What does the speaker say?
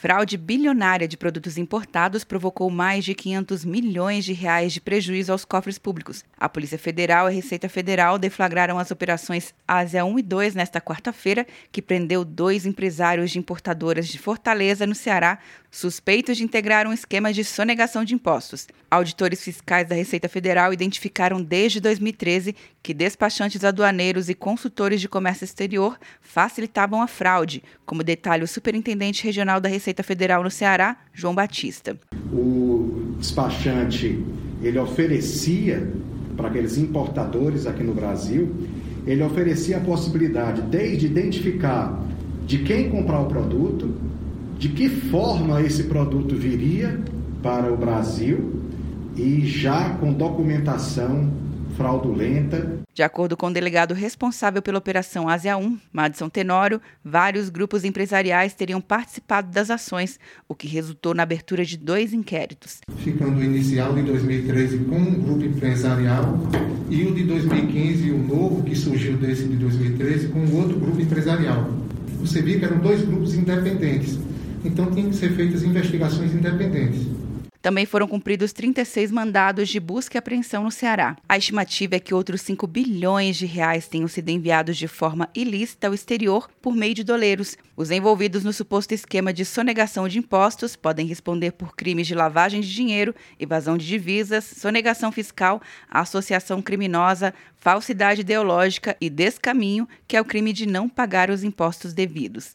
Fraude bilionária de produtos importados provocou mais de 500 milhões de reais de prejuízo aos cofres públicos. A Polícia Federal e a Receita Federal deflagraram as operações Ásia 1 e 2 nesta quarta-feira, que prendeu dois empresários de importadoras de Fortaleza, no Ceará, suspeitos de integrar um esquema de sonegação de impostos. Auditores fiscais da Receita Federal identificaram desde 2013 que despachantes aduaneiros e consultores de comércio exterior facilitavam a fraude, como detalha o superintendente regional da Receita Federal no Ceará, João Batista. O despachante, ele oferecia para aqueles importadores aqui no Brasil, ele oferecia a possibilidade desde identificar de quem comprar o produto, de que forma esse produto viria para o Brasil e já com documentação fraudulenta. De acordo com o delegado responsável pela Operação Ásia 1, Madison Tenório, vários grupos empresariais teriam participado das ações, o que resultou na abertura de dois inquéritos. Ficando o inicial de 2013 com um grupo empresarial e o de 2015, o novo que surgiu desse de 2013, com outro grupo empresarial. Você viu que eram dois grupos independentes, então tinham que ser feitas investigações independentes. Também foram cumpridos 36 mandados de busca e apreensão no Ceará. A estimativa é que outros 5 bilhões de reais tenham sido enviados de forma ilícita ao exterior por meio de doleiros. Os envolvidos no suposto esquema de sonegação de impostos podem responder por crimes de lavagem de dinheiro, evasão de divisas, sonegação fiscal, associação criminosa, falsidade ideológica e descaminho, que é o crime de não pagar os impostos devidos.